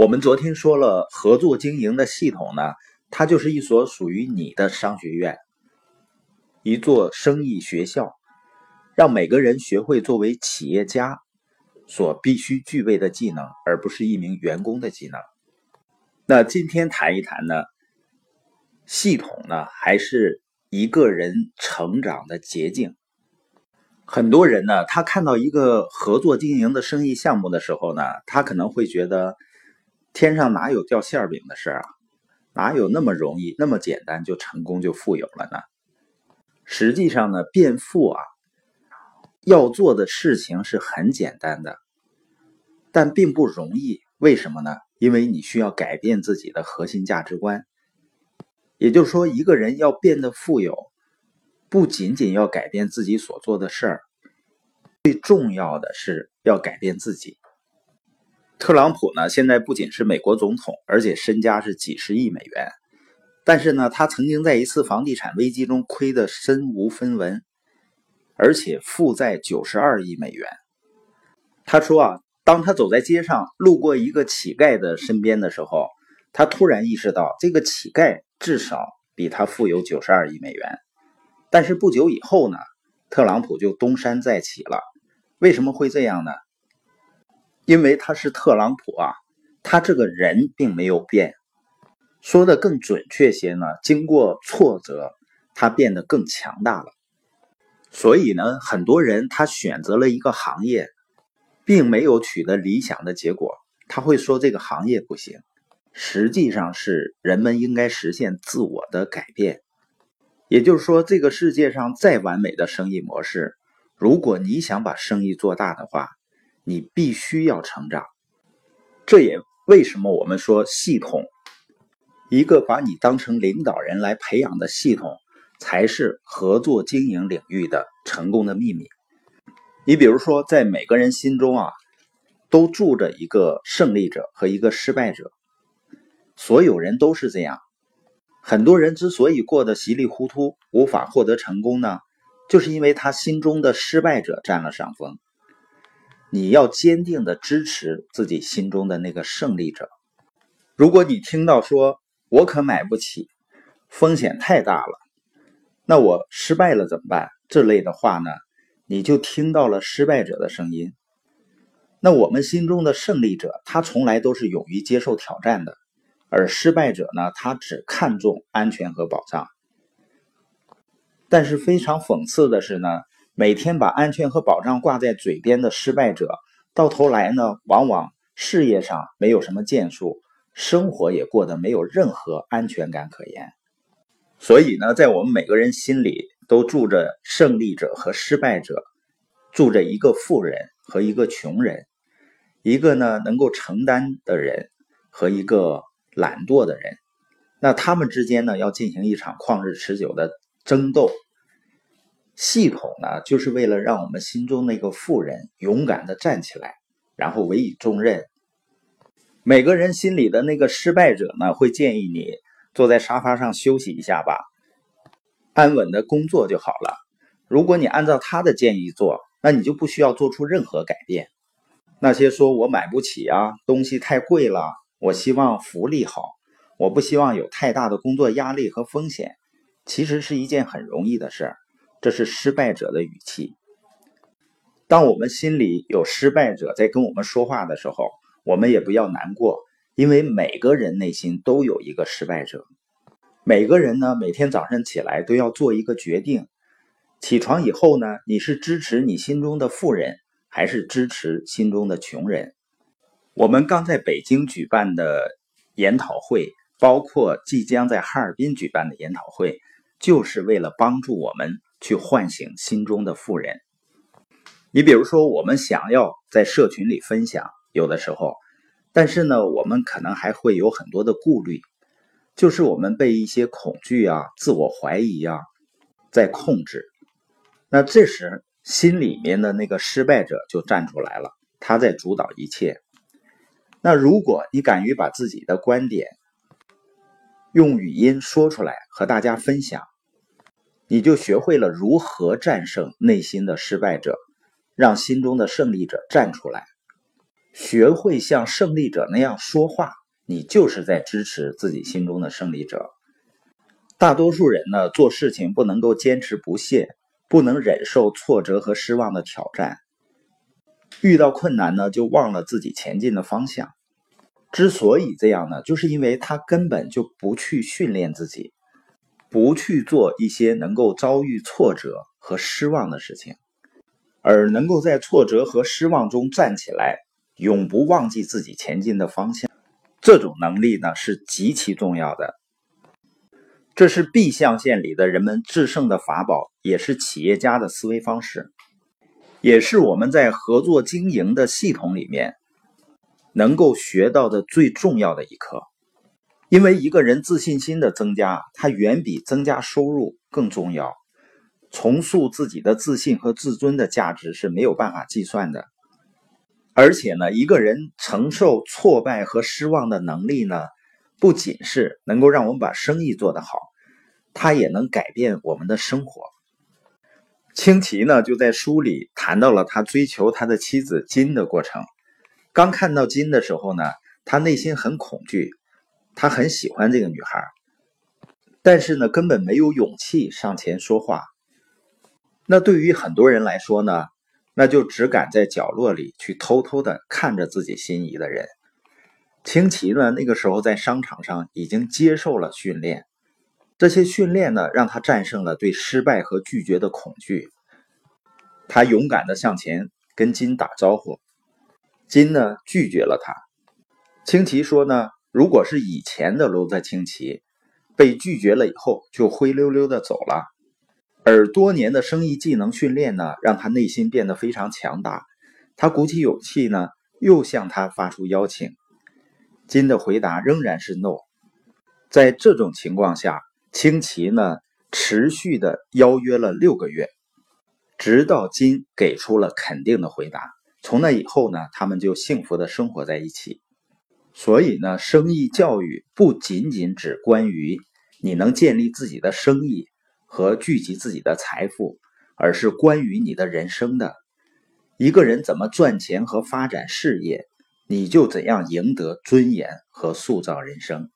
我们昨天说了，合作经营的系统呢，它就是一所属于你的商学院，一座生意学校，让每个人学会作为企业家所必须具备的技能，而不是一名员工的技能。那今天谈一谈呢，系统呢，还是一个人成长的捷径。很多人呢，他看到一个合作经营的生意项目的时候呢，他可能会觉得。天上哪有掉馅饼的事啊？哪有那么容易、那么简单就成功就富有了呢？实际上呢，变富啊，要做的事情是很简单的，但并不容易。为什么呢？因为你需要改变自己的核心价值观。也就是说，一个人要变得富有，不仅仅要改变自己所做的事儿，最重要的是要改变自己。特朗普呢，现在不仅是美国总统，而且身家是几十亿美元。但是呢，他曾经在一次房地产危机中亏得身无分文，而且负债九十二亿美元。他说啊，当他走在街上，路过一个乞丐的身边的时候，他突然意识到，这个乞丐至少比他富有九十二亿美元。但是不久以后呢，特朗普就东山再起了。为什么会这样呢？因为他是特朗普啊，他这个人并没有变。说的更准确些呢，经过挫折，他变得更强大了。所以呢，很多人他选择了一个行业，并没有取得理想的结果，他会说这个行业不行。实际上是人们应该实现自我的改变。也就是说，这个世界上再完美的生意模式，如果你想把生意做大的话，你必须要成长，这也为什么我们说系统，一个把你当成领导人来培养的系统，才是合作经营领域的成功的秘密。你比如说，在每个人心中啊，都住着一个胜利者和一个失败者，所有人都是这样。很多人之所以过得稀里糊涂，无法获得成功呢，就是因为他心中的失败者占了上风。你要坚定的支持自己心中的那个胜利者。如果你听到说“我可买不起，风险太大了”，那我失败了怎么办？这类的话呢，你就听到了失败者的声音。那我们心中的胜利者，他从来都是勇于接受挑战的，而失败者呢，他只看重安全和保障。但是非常讽刺的是呢。每天把安全和保障挂在嘴边的失败者，到头来呢，往往事业上没有什么建树，生活也过得没有任何安全感可言。所以呢，在我们每个人心里都住着胜利者和失败者，住着一个富人和一个穷人，一个呢能够承担的人和一个懒惰的人。那他们之间呢，要进行一场旷日持久的争斗。系统呢，就是为了让我们心中那个富人勇敢的站起来，然后委以重任。每个人心里的那个失败者呢，会建议你坐在沙发上休息一下吧，安稳的工作就好了。如果你按照他的建议做，那你就不需要做出任何改变。那些说我买不起啊，东西太贵了，我希望福利好，我不希望有太大的工作压力和风险，其实是一件很容易的事儿。这是失败者的语气。当我们心里有失败者在跟我们说话的时候，我们也不要难过，因为每个人内心都有一个失败者。每个人呢，每天早上起来都要做一个决定：起床以后呢，你是支持你心中的富人，还是支持心中的穷人？我们刚在北京举办的研讨会，包括即将在哈尔滨举办的研讨会，就是为了帮助我们。去唤醒心中的富人。你比如说，我们想要在社群里分享，有的时候，但是呢，我们可能还会有很多的顾虑，就是我们被一些恐惧啊、自我怀疑啊在控制。那这时，心里面的那个失败者就站出来了，他在主导一切。那如果你敢于把自己的观点用语音说出来，和大家分享。你就学会了如何战胜内心的失败者，让心中的胜利者站出来。学会像胜利者那样说话，你就是在支持自己心中的胜利者。大多数人呢，做事情不能够坚持不懈，不能忍受挫折和失望的挑战，遇到困难呢，就忘了自己前进的方向。之所以这样呢，就是因为他根本就不去训练自己，不去做一些能够遭遇挫折和失望的事情，而能够在挫折和失望中站起来，永不忘记自己前进的方向。这种能力呢，是极其重要的。这是 B 象限里的人们制胜的法宝，也是企业家的思维方式，也是我们在合作经营的系统里面能够学到的最重要的一课。因为一个人自信心的增加，它远比增加收入更重要。重塑自己的自信和自尊的价值是没有办法计算的。而且呢，一个人承受挫败和失望的能力呢？不仅是能够让我们把生意做得好，它也能改变我们的生活。清奇呢就在书里谈到了他追求他的妻子金的过程。刚看到金的时候呢，他内心很恐惧，他很喜欢这个女孩，但是呢根本没有勇气上前说话。那对于很多人来说呢，那就只敢在角落里去偷偷的看着自己心仪的人。清奇呢，那个时候在商场上已经接受了训练，这些训练呢，让他战胜了对失败和拒绝的恐惧。他勇敢的向前跟金打招呼，金呢拒绝了他。清奇说呢，如果是以前的罗泽清奇，被拒绝了以后就灰溜溜的走了，而多年的生意技能训练呢，让他内心变得非常强大。他鼓起勇气呢，又向他发出邀请。金的回答仍然是 no。在这种情况下，清奇呢持续的邀约了六个月，直到金给出了肯定的回答。从那以后呢，他们就幸福的生活在一起。所以呢，生意教育不仅仅只关于你能建立自己的生意和聚集自己的财富，而是关于你的人生的。一个人怎么赚钱和发展事业。你就怎样赢得尊严和塑造人生。